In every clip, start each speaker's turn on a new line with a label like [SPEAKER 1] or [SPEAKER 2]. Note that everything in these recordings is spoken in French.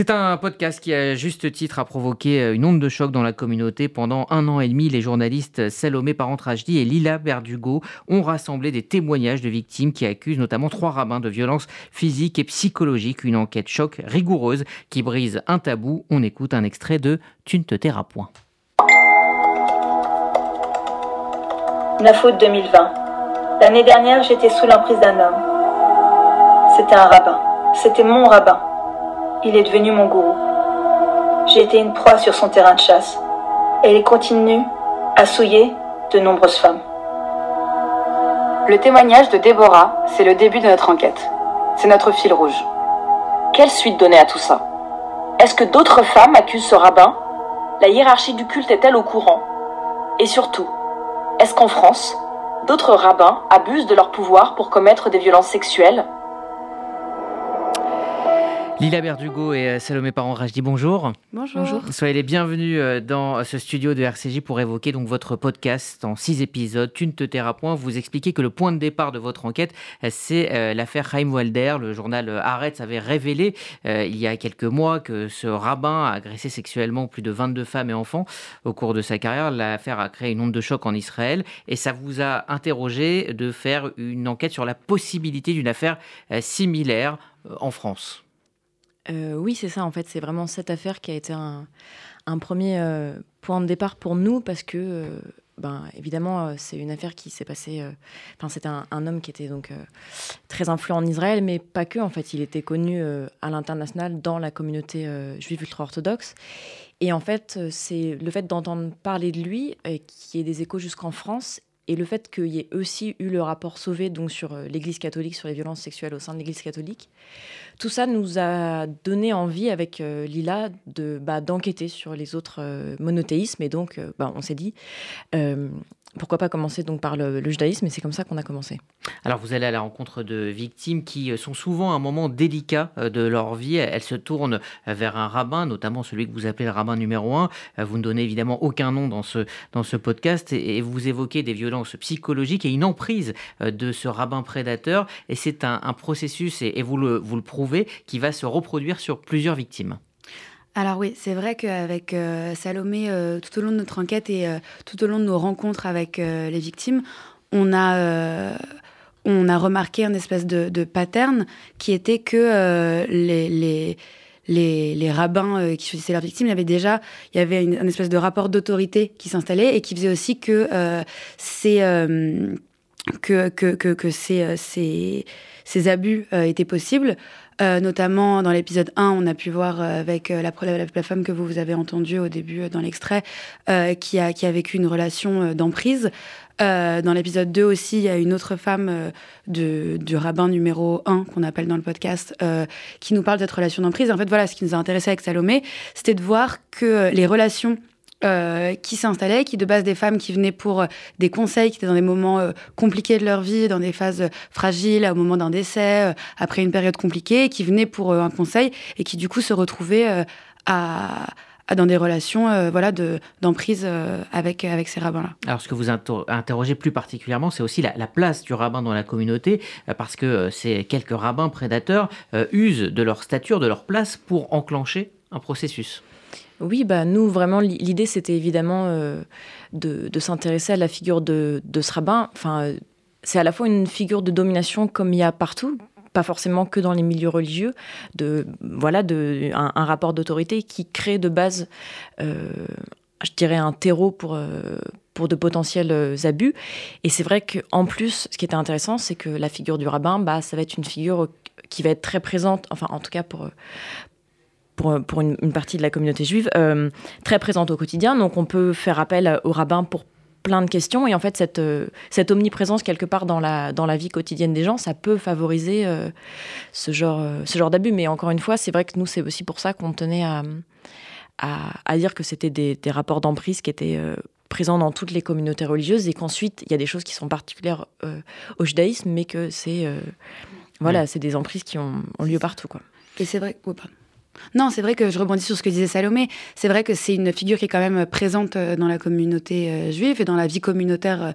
[SPEAKER 1] C'est un podcast qui, à juste titre, a provoqué euh, une onde de choc dans la communauté. Pendant un an et demi, les journalistes Salomé Parentrajdi et Lila Berdugo ont rassemblé des témoignages de victimes qui accusent notamment trois rabbins de violences physiques et psychologiques. Une enquête choc rigoureuse qui brise un tabou. On écoute un extrait de Tu ne te tairas point.
[SPEAKER 2] La faute 2020. L'année dernière, j'étais sous l'emprise d'un homme. C'était un rabbin. C'était mon rabbin. Il est devenu mon gourou. J'ai été une proie sur son terrain de chasse. Et il continue à souiller de nombreuses femmes.
[SPEAKER 3] Le témoignage de Déborah, c'est le début de notre enquête. C'est notre fil rouge. Quelle suite donner à tout ça? Est-ce que d'autres femmes accusent ce rabbin? La hiérarchie du culte est-elle au courant? Et surtout, est-ce qu'en France, d'autres rabbins abusent de leur pouvoir pour commettre des violences sexuelles?
[SPEAKER 1] Lila Berdugo et euh, Salomé Parent dis bonjour.
[SPEAKER 4] Bonjour.
[SPEAKER 1] Soyez les bienvenus euh, dans ce studio de RCJ pour évoquer donc votre podcast en six épisodes. Tu ne te tairas point. Vous expliquez que le point de départ de votre enquête, euh, c'est l'affaire Chaim Walder. Le journal Haaretz avait révélé il y a quelques mois que ce rabbin a agressé sexuellement plus de 22 femmes et enfants au cours de sa carrière. L'affaire a créé une onde de choc en Israël et ça vous a interrogé de faire une enquête sur la possibilité d'une affaire similaire en France.
[SPEAKER 4] Euh, oui, c'est ça, en fait. C'est vraiment cette affaire qui a été un, premier euh, point de départ pour nous parce que, euh, ben, évidemment, c'est une affaire qui s'est passée. Enfin, c'était un, homme qui était donc très influent en Israël, mais pas que. En fait, il était connu à l'international dans la communauté juive ultra-orthodoxe. Et en fait, c'est le fait d'entendre parler de lui, qui ait des échos jusqu'en France, et le fait qu'il y ait aussi eu le rapport Sauvé donc sur euh, l'Église catholique, sur les violences sexuelles au sein de l'Église catholique, tout ça nous a donné envie avec euh, Lila de bah, d'enquêter sur les autres euh, monothéismes. Et donc, bah, on s'est dit, pourquoi pas commencer donc par le, judaïsme Et c'est comme ça qu'on a commencé.
[SPEAKER 1] Alors, vous allez à la rencontre de victimes qui sont souvent à un moment délicat de leur vie. Elles se tournent vers un rabbin, notamment celui que vous appelez le rabbin numéro un. Vous ne donnez évidemment aucun nom dans ce, dans ce podcast et vous évoquez des violences psychologique et une emprise euh, de ce rabbin prédateur. Et c'est un, processus, et, vous, le, vous le prouvez, qui va se reproduire sur plusieurs victimes.
[SPEAKER 5] Alors oui, c'est vrai qu'avec euh, Salomé, euh, tout au long de notre enquête et tout au long de nos rencontres avec les victimes, on a, on a remarqué un espèce de, de pattern qui était que les, les les, rabbins euh, qui choisissaient leurs victimes, il y avait déjà il y avait une, espèce de rapport d'autorité qui s'installait et qui faisait aussi que euh, ces, euh, que, que, que, ces, ces, abus étaient possibles. Notamment dans l'épisode 1, on a pu voir avec la, la, la, femme que vous, vous avez entendue au début dans l'extrait, qui, a, qui a vécu une relation d'emprise. Euh, dans l'épisode 2 aussi, il y a une autre femme euh, du rabbin numéro 1 qu'on appelle dans le podcast euh, qui nous parle de cette relation d'emprise. En fait, voilà, ce qui nous a intéressé avec Salomé, c'était de voir que les relations qui s'installaient, qui de base des femmes qui venaient pour des conseils, qui étaient dans des moments compliqués de leur vie, dans des phases fragiles, au moment d'un décès, après une période compliquée, qui venaient pour un conseil et qui du coup se retrouvaient dans des relations euh, voilà, d'emprise euh, avec, avec ces rabbins-là.
[SPEAKER 1] Alors, ce que vous interrogez plus particulièrement, c'est aussi la, place du rabbin dans la communauté, euh, parce que ces quelques rabbins prédateurs usent de leur stature, de leur place pour enclencher un processus.
[SPEAKER 4] Oui, bah nous, vraiment, l'idée, c'était évidemment de, de s'intéresser à la figure de, ce rabbin. Enfin, c'est à la fois une figure de domination comme il y a partout, pas forcément que dans les milieux religieux, de voilà, de un, rapport d'autorité qui crée de base, euh, je dirais, un terreau pour euh, pour de potentiels euh, abus. Et c'est vrai qu'en plus, ce qui était intéressant, c'est que la figure du rabbin, bah, ça va être une figure qui va être très présente, enfin en tout cas pour pour, pour une, partie de la communauté juive, très présente au quotidien. Donc on peut faire appel au rabbin pour plein de questions. Et en fait, cette, euh, cette omniprésence quelque part dans la, dans la vie quotidienne des gens, ça peut favoriser euh, ce genre, euh, ce genre d'abus. Mais encore une fois, c'est vrai que nous, c'est aussi pour ça qu'on tenait à, à, dire que c'était des, des, rapports d'emprise qui étaient présents dans toutes les communautés religieuses et qu'ensuite, il y a des choses qui sont particulières au judaïsme, mais que c'est voilà, c'est des emprises qui ont, lieu partout. Quoi.
[SPEAKER 5] Et c'est vrai... Oh, Non, c'est vrai que je rebondis sur ce que disait Salomé. C'est vrai que c'est une figure qui est quand même présente dans la communauté juive et dans la vie communautaire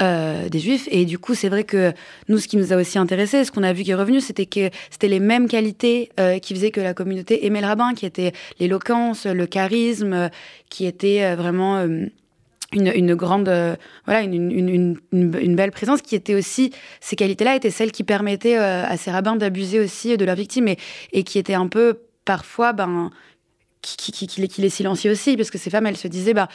[SPEAKER 5] euh, des juifs. Et du coup, c'est vrai que nous, ce qui nous a aussi intéressé, ce qu'on a vu qui est revenu, c'était que c'était les mêmes qualités euh, qui faisaient que la communauté aimait le rabbin, qui étaient l'éloquence, le charisme, qui était euh, vraiment une, grande, voilà, une, une, belle présence qui était aussi, ces qualités-là étaient celles qui permettaient à ces rabbins d'abuser aussi de leurs victimes et, et qui étaient un peu parfois, ben, qui, qui, qui, qui les silenciaient aussi, parce que ces femmes, elles se disaient, bah,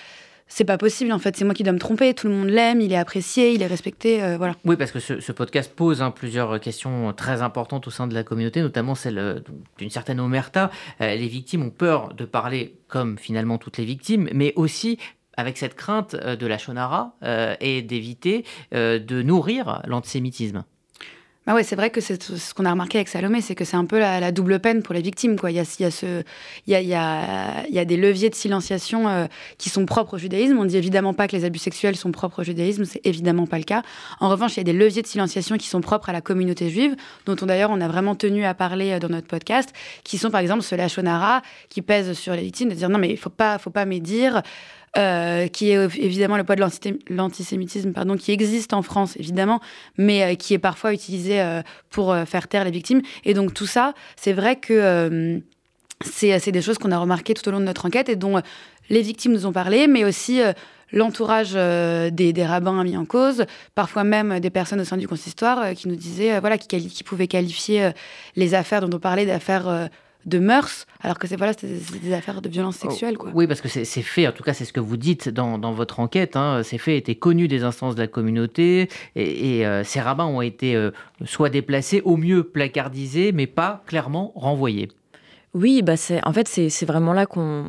[SPEAKER 5] c'est pas possible en fait, c'est moi qui dois me tromper, tout le monde l'aime, il est apprécié, il est respecté, euh, voilà.
[SPEAKER 1] Oui, parce que ce, podcast pose hein, plusieurs questions très importantes au sein de la communauté, notamment celle euh, d'une certaine omerta. Euh, les victimes ont peur de parler comme finalement toutes les victimes, mais aussi avec cette crainte de la shonara et d'éviter de nourrir l'antisémitisme.
[SPEAKER 5] Bah ouais, c'est vrai que c'est ce qu'on a remarqué avec Salomé, c'est que c'est un peu la, double peine pour les victimes. Il, y a, y a y a, y a, des leviers de silenciation euh, qui sont propres au judaïsme. On ne dit évidemment pas que les abus sexuels sont propres au judaïsme, c'est évidemment pas le cas. En revanche, il y a des leviers de silenciation qui sont propres à la communauté juive, dont on d'ailleurs on a vraiment tenu à parler euh, dans notre podcast, qui sont par exemple ce lachonara qui pèse sur les victimes, de dire non mais il faut pas, faut pas médire. Euh, qui est évidemment le poids de l'antisémitisme, pardon, qui existe en France évidemment, mais euh, qui est parfois utilisé euh, pour faire taire les victimes. Et donc tout ça, c'est vrai que c'est des choses qu'on a remarquées tout au long de notre enquête et dont les victimes nous ont parlé, mais aussi l'entourage des, rabbins mis en cause, parfois même des personnes au sein du consistoire qui nous disaient, voilà, qui, pouvaient qualifier les affaires dont on parlait d'affaires de mœurs, alors que c'est voilà, des affaires de violence oh, sexuelle. Quoi.
[SPEAKER 1] Oui, parce que c'est fait, en tout cas c'est ce que vous dites dans, votre enquête, hein, ces faits étaient connus des instances de la communauté, et, euh, ces rabbins ont été euh, soit déplacés, au mieux placardisés, mais pas clairement renvoyés.
[SPEAKER 4] Oui, bah en fait c'est vraiment là qu'on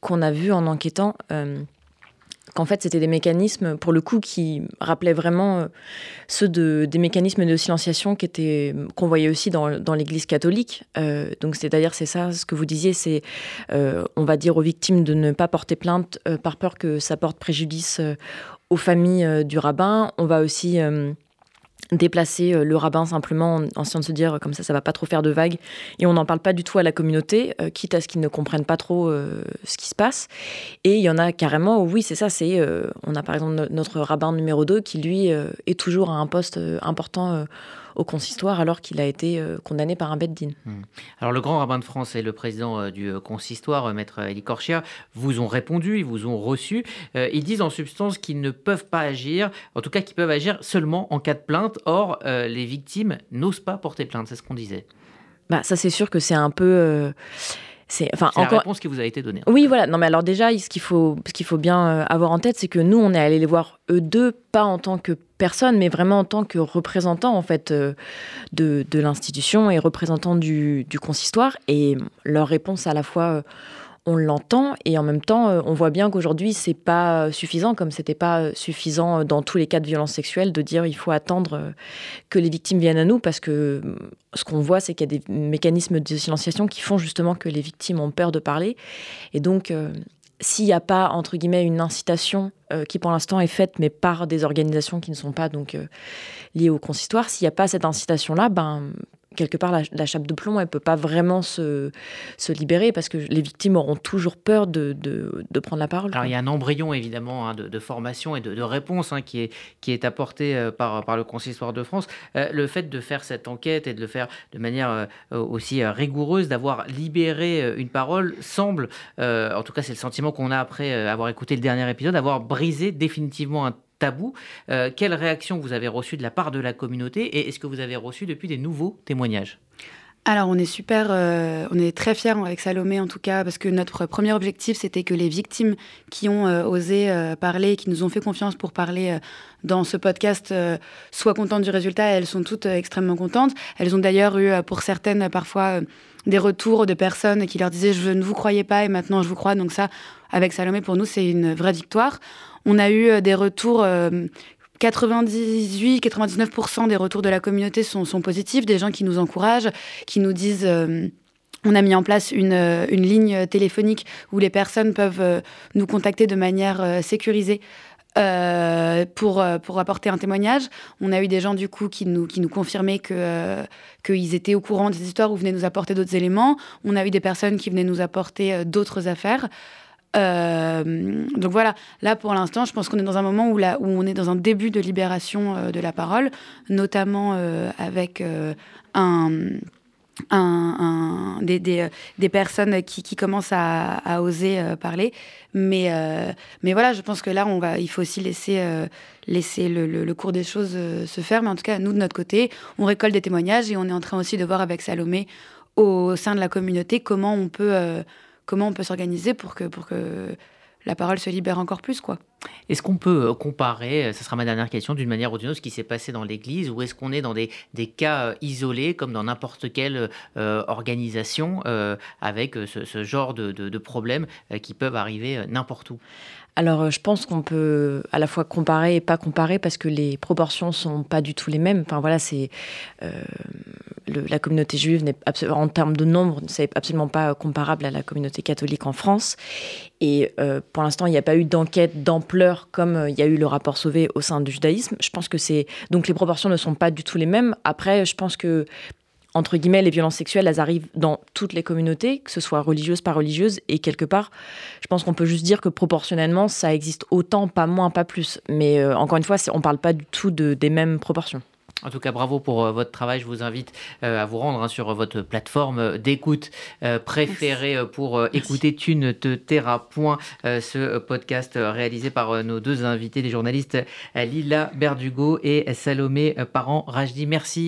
[SPEAKER 4] qu'on a vu en enquêtant. Euh, qu'en fait c'était des mécanismes pour le coup qui rappelaient vraiment euh, ceux de, des mécanismes de silenciation qui étaient qu'on voyait aussi dans, dans l'Église catholique. Euh, donc c'est-à-dire c'est ça ce que vous disiez, c'est euh, on va dire aux victimes de ne pas porter plainte par peur que ça porte préjudice aux familles du rabbin. On va aussi déplacer euh, le rabbin simplement en, essayant de se dire comme ça ça va pas trop faire de vagues. Et on n'en parle pas du tout à la communauté euh, quitte à ce qu'ils ne comprennent pas trop euh, ce qui se passe. Et il y en a carrément oui c'est ça c'est on a par exemple notre rabbin numéro 2 qui lui est toujours à un poste important au consistoire alors qu'il a été euh, condamné par un bête din. Hmm.
[SPEAKER 1] Alors le grand rabbin de France et le président euh, du euh, consistoire, maître Elie Korchia, vous ont répondu, ils vous ont reçu. ils disent en substance qu'ils ne peuvent pas agir, en tout cas qu'ils peuvent agir seulement en cas de plainte. Or, les victimes n'osent pas porter plainte, c'est ce qu'on disait.
[SPEAKER 4] Bah, ça c'est sûr que c'est un peu
[SPEAKER 1] c'est enfin encore... la réponse qui vous a été donnée.
[SPEAKER 4] Oui, voilà. Non, mais alors déjà, ce qu'il faut, ce qu'il faut bien euh, avoir en tête, c'est que nous, on est allé les voir eux deux, pas en tant que personne, mais vraiment en tant que représentant en fait euh, de, de l'institution et représentant du, du, consistoire. Et leur réponse à la fois euh, on l'entend et en même temps, euh, on voit bien qu'aujourd'hui, c'est pas suffisant, comme c'était pas suffisant dans tous les cas de violence sexuelle, de dire il faut attendre euh, que les victimes viennent à nous, parce que euh, ce qu'on voit, c'est qu'il y a des mécanismes de silenciation qui font justement que les victimes ont peur de parler. Et donc, s'il n'y a pas, entre guillemets, une incitation qui pour l'instant est faite, mais par des organisations qui ne sont pas donc liées au consistoire, s'il n'y a pas cette incitation-là, ben, quelque part, la, chape de plomb, elle peut pas vraiment se, se, libérer parce que les victimes auront toujours peur de, de, prendre la parole.
[SPEAKER 1] Alors, il y a un embryon, évidemment, hein, de, formation et de, réponse hein, qui, est, qui est apporté euh, par, par le Consistoire de France. Euh, le fait de faire cette enquête et de le faire de manière euh, aussi rigoureuse, d'avoir libéré une parole, semble, en tout cas, c'est le sentiment qu'on a après avoir écouté le dernier épisode, avoir brisé définitivement un Euh, quelle réaction vous avez reçue de la part de la communauté et est-ce que vous avez reçu depuis des nouveaux témoignages?
[SPEAKER 5] Alors on est super, euh, on est très fiers avec Salomé en tout cas parce que notre premier objectif c'était que les victimes qui ont euh, osé parler, qui nous ont fait confiance pour parler dans ce podcast soient contentes du résultat. elles sont toutes extrêmement contentes. Elles ont d'ailleurs eu pour certaines parfois des retours de personnes qui leur disaient je ne vous croyais pas et maintenant je vous crois. Donc ça, avec Salomé pour nous c'est une vraie victoire. On a eu euh, des retours 98-99% euh, des retours de la communauté sont, positifs, des gens qui nous encouragent, qui nous disent... Euh, on a mis en place une, ligne téléphonique où les personnes peuvent nous contacter de manière sécurisée euh, pour, euh, pour apporter un témoignage. On a eu des gens du coup qui nous, qui nous confirmaient que, euh, qu'ils étaient au courant des histoires ou venaient nous apporter d'autres éléments. On a eu des personnes qui venaient nous apporter d'autres affaires. donc voilà, là pour l'instant, je pense qu'on est dans un moment où, là, où on est dans un début de libération de la parole, notamment avec un un, des, personnes qui, commencent à, oser euh, parler. Mais, euh, mais voilà, je pense que là, on va, il faut aussi laisser, euh, laisser le, le, cours des choses se faire. Mais en tout cas, nous, de notre côté, on récolte des témoignages et on est en train aussi de voir avec Salomé au sein de la communauté comment on peut, peut s'organiser pour que, pour que la parole se libère encore plus, quoi.
[SPEAKER 1] Est-ce qu'on peut euh, comparer, euh, ce sera ma dernière question, d'une manière ou d'une autre, ce qui s'est passé dans l'Église, ou est-ce qu'on est dans des, des, cas euh, isolés, comme dans n'importe quelle organisation, avec ce, genre de, de, problèmes qui peuvent arriver n'importe où?
[SPEAKER 4] Alors, je pense qu'on peut à la fois comparer et pas comparer parce que les proportions sont pas du tout les mêmes. Enfin voilà, c'est la communauté juive n'est en termes de nombre, c'est absolument pas comparable à la communauté catholique en France. Et pour l'instant, il n'y a pas eu d'enquête d'ampleur comme euh, il y a eu le rapport Sauvé au sein du judaïsme. Je pense que c'est donc les proportions ne sont pas du tout les mêmes. Après, je pense que entre guillemets, les violences sexuelles, elles arrivent dans toutes les communautés, que ce soit religieuses, pas religieuses, et quelque part, je pense qu'on peut juste dire que proportionnellement, ça existe autant, pas moins, pas plus. Mais euh, encore une fois, on ne parle pas du tout de, des mêmes proportions.
[SPEAKER 1] En tout cas, bravo pour euh, votre travail. Je vous invite euh, à vous rendre hein, sur votre plateforme d'écoute euh, préférée pour écouter Tu ne te tairas point, ce podcast réalisé par nos deux invités, les journalistes Lila Berdugo et Salomé Parent-Rajdi. Merci